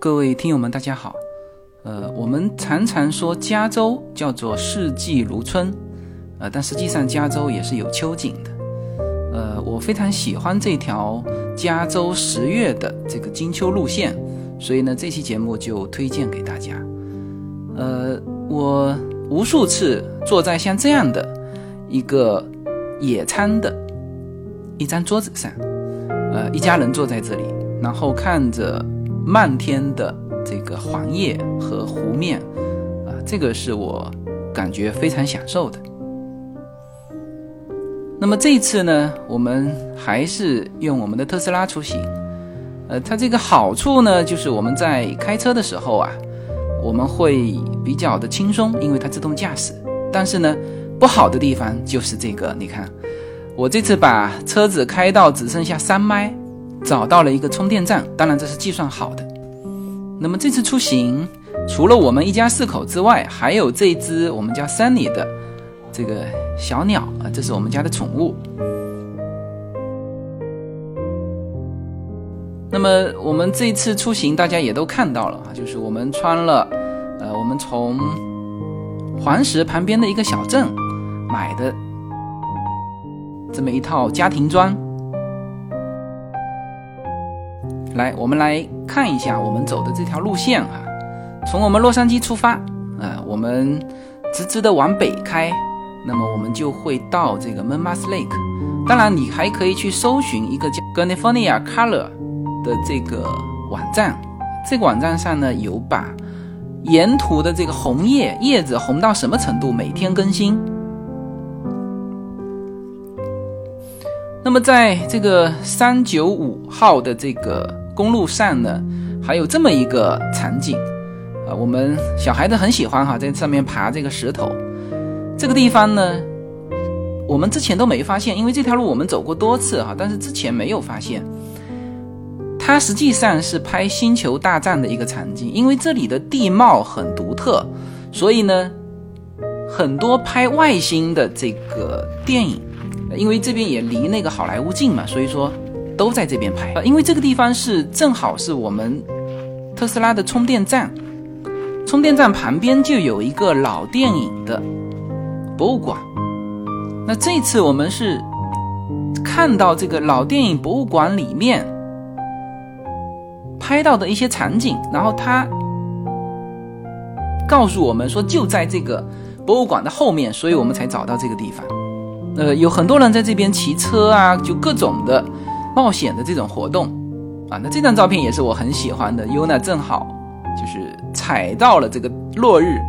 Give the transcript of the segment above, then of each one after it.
各位听友们，大家好。呃，我们常常说加州叫做四季如春，呃，但实际上加州也是有秋景的。呃，我非常喜欢这条加州十月的这个金秋路线，所以呢，这期节目就推荐给大家。呃，我无数次坐在像这样的一个野餐的一张桌子上，呃，一家人坐在这里，然后看着漫天的这个黄叶和湖面，啊，这个是我感觉非常享受的。那么这次呢，我们还是用我们的特斯拉出行。呃，它这个好处呢，就是我们在开车的时候啊，我们会比较的轻松，因为它自动驾驶。但是呢，不好的地方就是这个，你看，我这次把车子开到只剩下三迈，找到了一个充电站，当然这是计算好的。那么这次出行，除了我们一家四口之外，还有这只我们家 Sunny 的这个。小鸟啊，这是我们家的宠物。那么我们这次出行，大家也都看到了啊，就是我们穿了，呃，我们从黄石旁边的一个小镇买的这么一套家庭装。来，我们来看一下我们走的这条路线啊，从我们洛杉矶出发，啊，我们直直的往北开。那么我们就会到这个 m o n m o t h Lake，当然你还可以去搜寻一个叫 California Color 的这个网站，这个网站上呢有把沿途的这个红叶叶子红到什么程度，每天更新。那么在这个三九五号的这个公路上呢，还有这么一个场景，啊，我们小孩子很喜欢哈，在上面爬这个石头。这个地方呢，我们之前都没发现，因为这条路我们走过多次哈，但是之前没有发现。它实际上是拍《星球大战》的一个场景，因为这里的地貌很独特，所以呢，很多拍外星的这个电影，因为这边也离那个好莱坞近嘛，所以说都在这边拍。因为这个地方是正好是我们特斯拉的充电站，充电站旁边就有一个老电影的。博物馆，那这次我们是看到这个老电影博物馆里面拍到的一些场景，然后他告诉我们说就在这个博物馆的后面，所以我们才找到这个地方。呃，有很多人在这边骑车啊，就各种的冒险的这种活动啊。那这张照片也是我很喜欢的，Yuna 正好就是踩到了这个落日。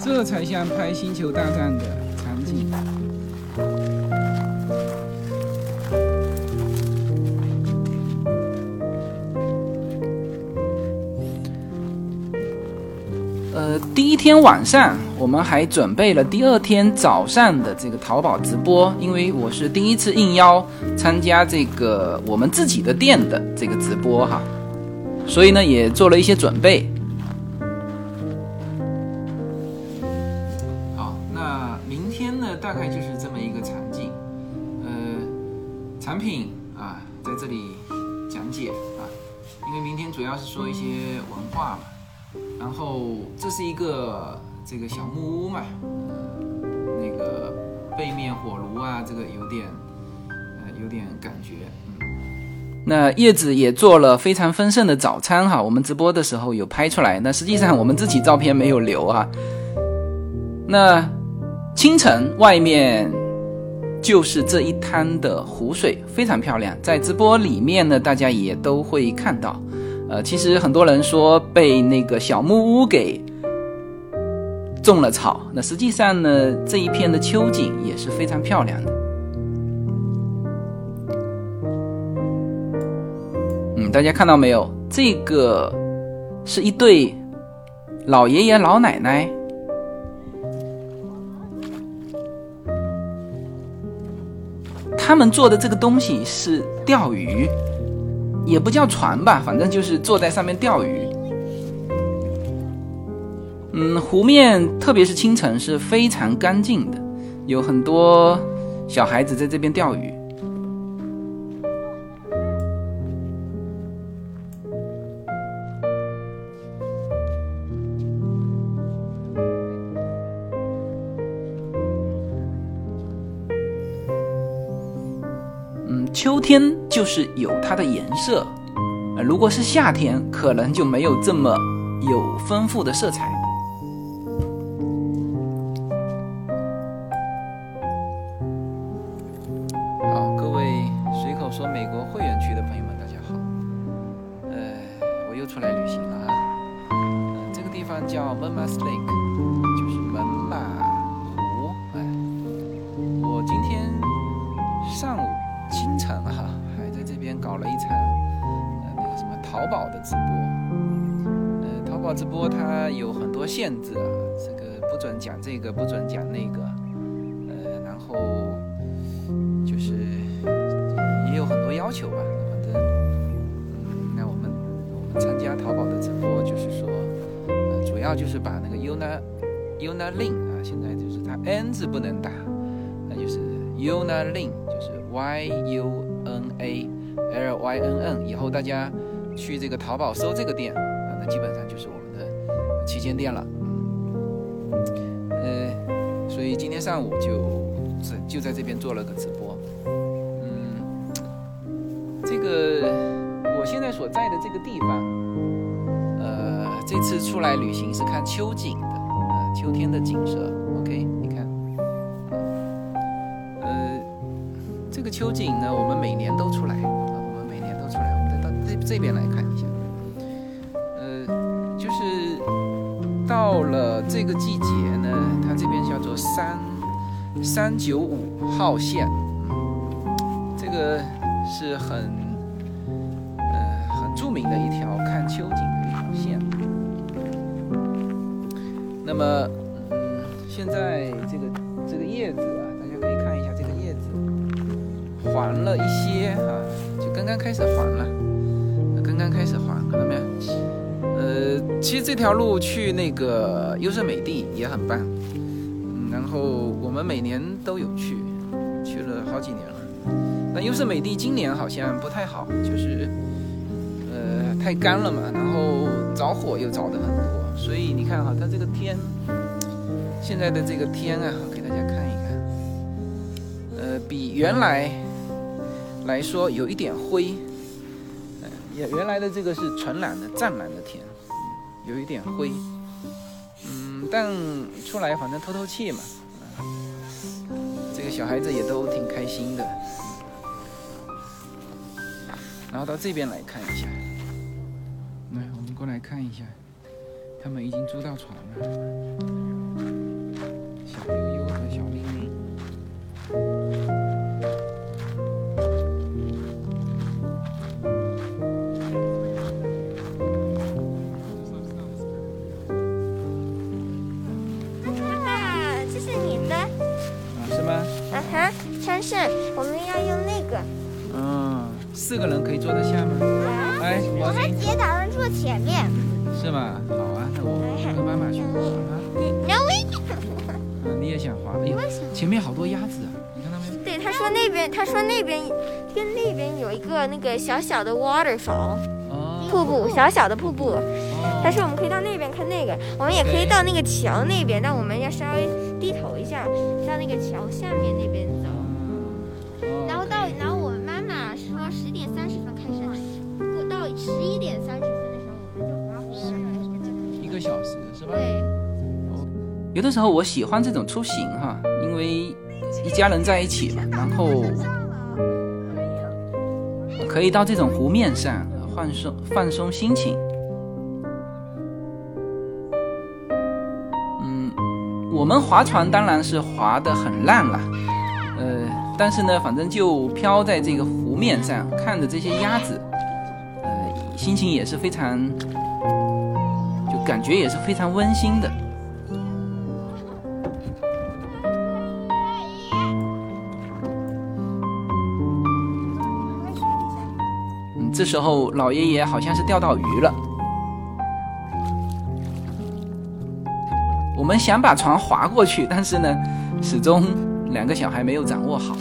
这才像拍《星球大战》的场景。天晚上，我们还准备了第二天早上的这个淘宝直播，因为我是第一次应邀参加这个我们自己的店的这个直播哈，所以呢，也做了一些准备。好，那明天呢大概就是这么一个场景，呃，产品啊在这里讲解啊，因为明天主要是说一些文化嘛，然后这是一个这个小木屋嘛，那个背面火炉啊，这个有点呃有点感觉，嗯，那叶子也做了非常丰盛的早餐哈，我们直播的时候有拍出来，那实际上我们自己照片没有留啊，那。清晨，外面就是这一滩的湖水，非常漂亮。在直播里面呢，大家也都会看到。呃，其实很多人说被那个小木屋给种了草，那实际上呢，这一片的秋景也是非常漂亮的。嗯，大家看到没有？这个是一对老爷爷老奶奶。他们做的这个东西是钓鱼，也不叫船吧，反正就是坐在上面钓鱼。嗯，湖面特别是清晨是非常干净的，有很多小孩子在这边钓鱼。秋天就是有它的颜色，呃，如果是夏天，可能就没有这么有丰富的色彩。好，各位随口说美国会员区的朋友们，大家好。呃，我又出来旅行了啊。这个地方叫 Monmass Lake，就是门马搞了一场呃那个什么淘宝的直播。呃，淘宝直播它有很多限制啊，这个不准讲这个，不准讲那个。呃，然后就是也有很多要求吧，反正，嗯，那我们我们参加淘宝的直播，就是说，呃，主要就是把那个 Una Una Lin 啊，现在就是它 N 字不能打，那就是 Una Lin，就是 Y U N A L Y N N，以后大家去这个淘宝搜这个店啊，那基本上就是我们的旗舰店了。呃，所以今天上午就在就在这边做了个直播。嗯，这个我现在所在的这个地方，呃，这次出来旅行是看秋景的，啊、秋天的景色。OK，你看，呃，这个秋景呢，我们每年都出来，这边来看一下，呃，就是到了这个季节呢，它这边叫做三三九五号线，嗯，这个是很呃很著名的一条看秋景的一条线。那么，嗯，现在这个这个叶子啊，大家可以看一下这个叶子黄了一些啊，就刚刚开始黄了，刚开始黄，看到没有？呃，其实这条路去那个优胜美地也很棒，嗯，然后我们每年都有去，去了好几年了。那优胜美地今年好像不太好，就是呃太干了嘛，然后着火又着的很多，所以你看哈，它这个天，现在的这个天啊，给大家看一看，呃，比原来来说有一点灰，原来的这个是纯蓝的湛蓝的天，有一点灰，嗯，但出来反正透透气嘛，这个小孩子也都挺开心的。然后到这边来看一下，来，我们过来看一下，他们已经租到床了，先生，我们要用那个。嗯，四个人可以坐得下吗？哎，我和姐打算坐前面。是吗？好啊，那我跟妈妈去滑啊。然后我嗯，你也想滑？哎呦，前面好多鸭子啊，你看到没有？对他说那边，他说那边跟那边有一个那个小小的 waterfall 哦，瀑布，小小的瀑布。哦他说我们可以到那边看那个，我们也可以到那个桥那边，但我们要稍微低头一下，到那个桥下面那边走。哦然后到，然后我妈妈说十点三十分开始，过到十一点三十分的时候我们就滑回来。一个小时是吧？对。有的时候我喜欢这种出行哈，因为一家人在一起嘛，然后可以到这种湖面上放松放松心情。嗯，我们划船当然是划得很烂了，呃，但是呢，反正就飘在这个湖面上，看着这些鸭子，呃，心情也是非常，就感觉也是非常温馨的。嗯，这时候老爷爷好像是钓到鱼了。我们想把船划过去，但是呢，始终两个小孩没有掌握好。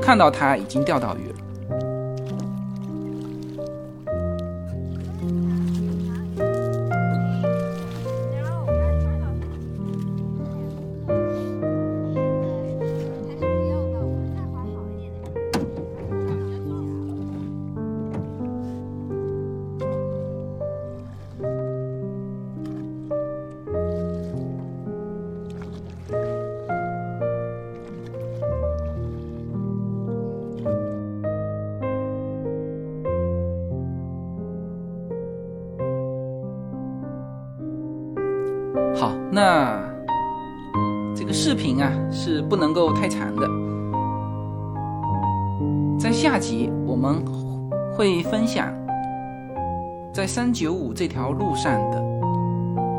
看到他已经钓到鱼了。好，那这个视频啊是不能够太长的，在下集我们会分享在三九五这条路上的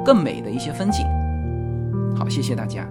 更美的一些风景。好，谢谢大家。